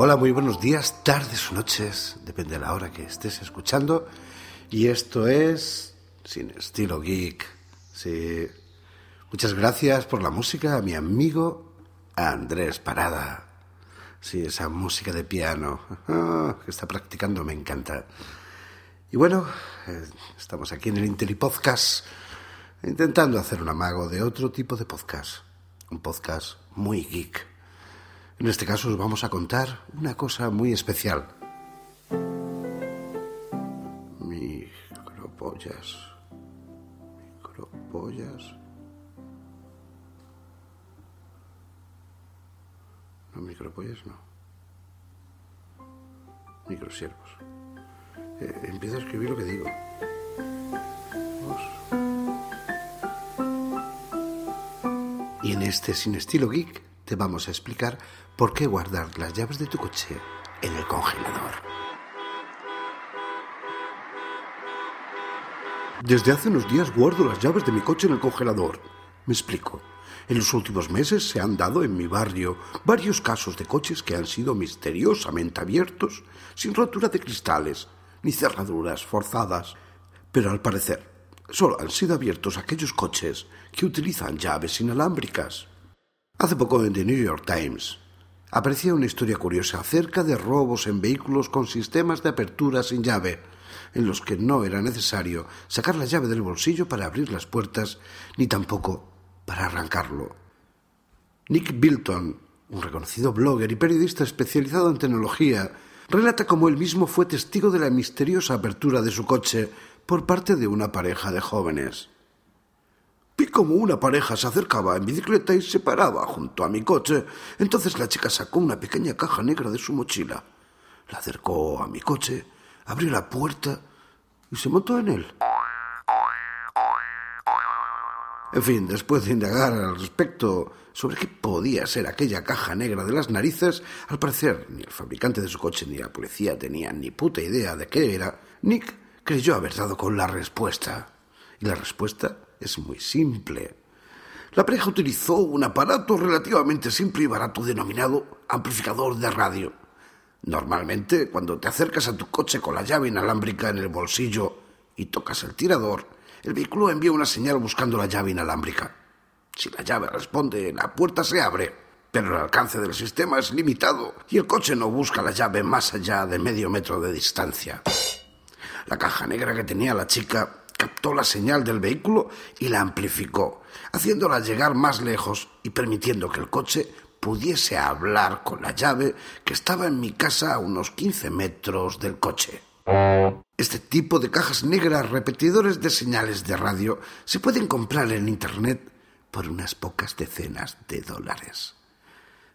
Hola, muy buenos días, tardes o noches, depende de la hora que estés escuchando. Y esto es Sin Estilo Geek. Sí. Muchas gracias por la música a mi amigo Andrés Parada. Sí, esa música de piano que está practicando me encanta. Y bueno, eh, estamos aquí en el Interi Podcast intentando hacer un amago de otro tipo de podcast. Un podcast muy geek. En este caso os vamos a contar una cosa muy especial. Micropollas. Micropollas. No, micropollas no. Microsiervos. Eh, empiezo a escribir lo que digo. Y en este Sin Estilo Geek te vamos a explicar por qué guardar las llaves de tu coche en el congelador. Desde hace unos días guardo las llaves de mi coche en el congelador. Me explico. En los últimos meses se han dado en mi barrio varios casos de coches que han sido misteriosamente abiertos sin rotura de cristales ni cerraduras forzadas. Pero al parecer, solo han sido abiertos aquellos coches que utilizan llaves inalámbricas. Hace poco en The New York Times aparecía una historia curiosa acerca de robos en vehículos con sistemas de apertura sin llave, en los que no era necesario sacar la llave del bolsillo para abrir las puertas, ni tampoco para arrancarlo. Nick Bilton, un reconocido blogger y periodista especializado en tecnología, relata cómo él mismo fue testigo de la misteriosa apertura de su coche por parte de una pareja de jóvenes. Vi como una pareja se acercaba en bicicleta y se paraba junto a mi coche. Entonces la chica sacó una pequeña caja negra de su mochila. La acercó a mi coche, abrió la puerta y se montó en él. En fin, después de indagar al respecto sobre qué podía ser aquella caja negra de las narices, al parecer ni el fabricante de su coche ni la policía tenían ni puta idea de qué era, Nick creyó haber dado con la respuesta. La respuesta es muy simple. La pareja utilizó un aparato relativamente simple y barato denominado amplificador de radio. Normalmente, cuando te acercas a tu coche con la llave inalámbrica en el bolsillo y tocas el tirador, el vehículo envía una señal buscando la llave inalámbrica. Si la llave responde, la puerta se abre, pero el alcance del sistema es limitado y el coche no busca la llave más allá de medio metro de distancia. La caja negra que tenía la chica captó la señal del vehículo y la amplificó, haciéndola llegar más lejos y permitiendo que el coche pudiese hablar con la llave que estaba en mi casa a unos 15 metros del coche. Este tipo de cajas negras repetidores de señales de radio se pueden comprar en Internet por unas pocas decenas de dólares.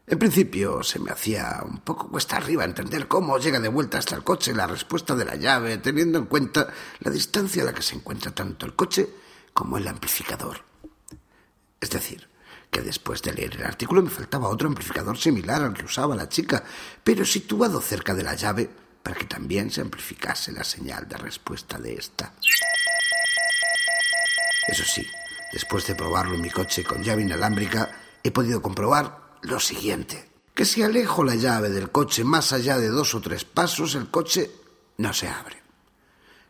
En principio se me hacía un poco cuesta arriba entender cómo llega de vuelta hasta el coche la respuesta de la llave, teniendo en cuenta la distancia a la que se encuentra tanto el coche como el amplificador. Es decir, que después de leer el artículo me faltaba otro amplificador similar al que usaba la chica, pero situado cerca de la llave para que también se amplificase la señal de respuesta de esta. Eso sí, después de probarlo en mi coche con llave inalámbrica, he podido comprobar lo siguiente, que si alejo la llave del coche más allá de dos o tres pasos, el coche no se abre.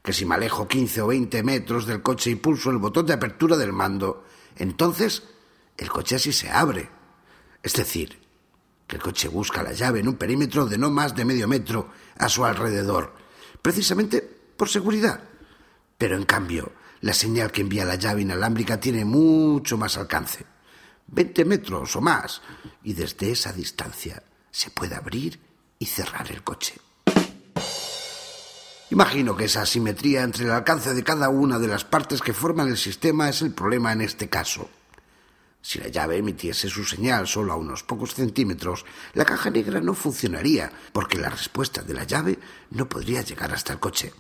Que si me alejo 15 o 20 metros del coche y pulso el botón de apertura del mando, entonces el coche así se abre. Es decir, que el coche busca la llave en un perímetro de no más de medio metro a su alrededor, precisamente por seguridad. Pero en cambio, la señal que envía la llave inalámbrica tiene mucho más alcance, 20 metros o más, y desde esa distancia se puede abrir y cerrar el coche. Imagino que esa asimetría entre el alcance de cada una de las partes que forman el sistema es el problema en este caso. Si la llave emitiese su señal solo a unos pocos centímetros, la caja negra no funcionaría, porque la respuesta de la llave no podría llegar hasta el coche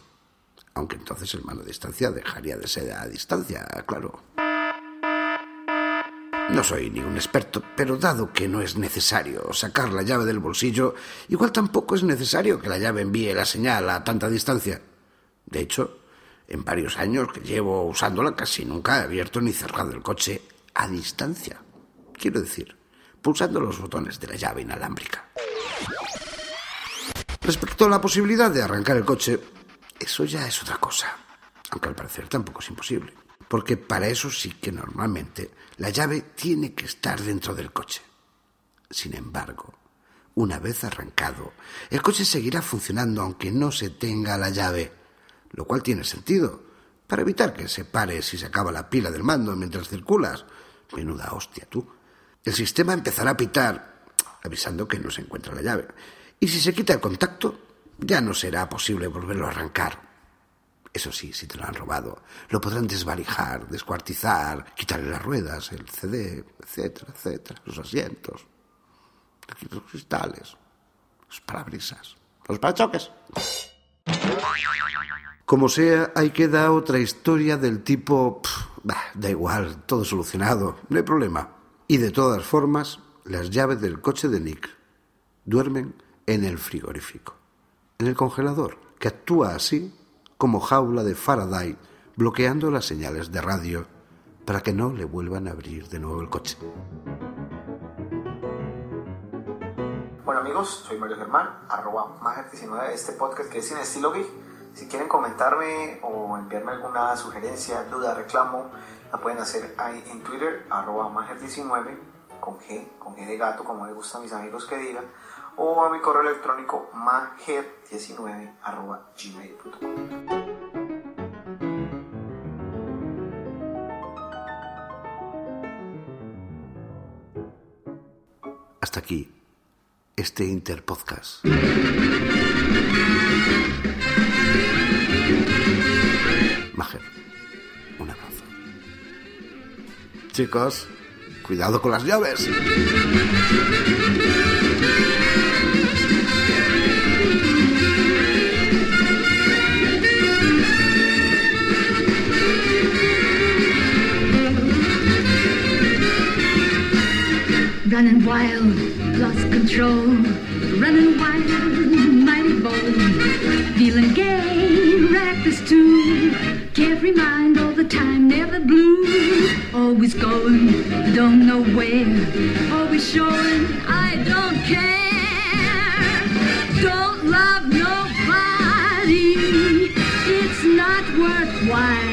aunque entonces el mano a distancia dejaría de ser a distancia, claro. No soy ningún experto, pero dado que no es necesario sacar la llave del bolsillo, igual tampoco es necesario que la llave envíe la señal a tanta distancia. De hecho, en varios años que llevo usándola casi nunca he abierto ni cerrado el coche a distancia. Quiero decir, pulsando los botones de la llave inalámbrica. Respecto a la posibilidad de arrancar el coche, eso ya es otra cosa, aunque al parecer tampoco es imposible, porque para eso sí que normalmente la llave tiene que estar dentro del coche. Sin embargo, una vez arrancado, el coche seguirá funcionando aunque no se tenga la llave, lo cual tiene sentido, para evitar que se pare si se acaba la pila del mando mientras circulas. Menuda hostia tú. El sistema empezará a pitar, avisando que no se encuentra la llave. Y si se quita el contacto, ya no será posible volverlo a arrancar. Eso sí, si te lo han robado, lo podrán desvalijar, descuartizar, quitarle las ruedas, el CD, etcétera, etcétera, los asientos, los cristales, los parabrisas, los parachoques. Como sea, ahí queda otra historia del tipo, da igual, todo solucionado, no hay problema. Y de todas formas, las llaves del coche de Nick duermen en el frigorífico en el congelador, que actúa así como jaula de Faraday, bloqueando las señales de radio para que no le vuelvan a abrir de nuevo el coche. Bueno amigos, soy Mario Germán, arroba Mager19, este podcast que es sin estilo geek. Si quieren comentarme o enviarme alguna sugerencia, duda, reclamo, la pueden hacer ahí en Twitter, arroba Mager19, con G, con G de gato, como les gusta a mis amigos que digan o a mi correo electrónico mager19.gmail.com Hasta aquí este Interpodcast. Mager, un abrazo. Chicos, cuidado con las llaves. Wild, lost control, running wild, mighty bold, feeling gay, reckless too, carefree mind all the time, never blue, always going, don't know where, always showing, I don't care, don't love nobody, it's not worthwhile,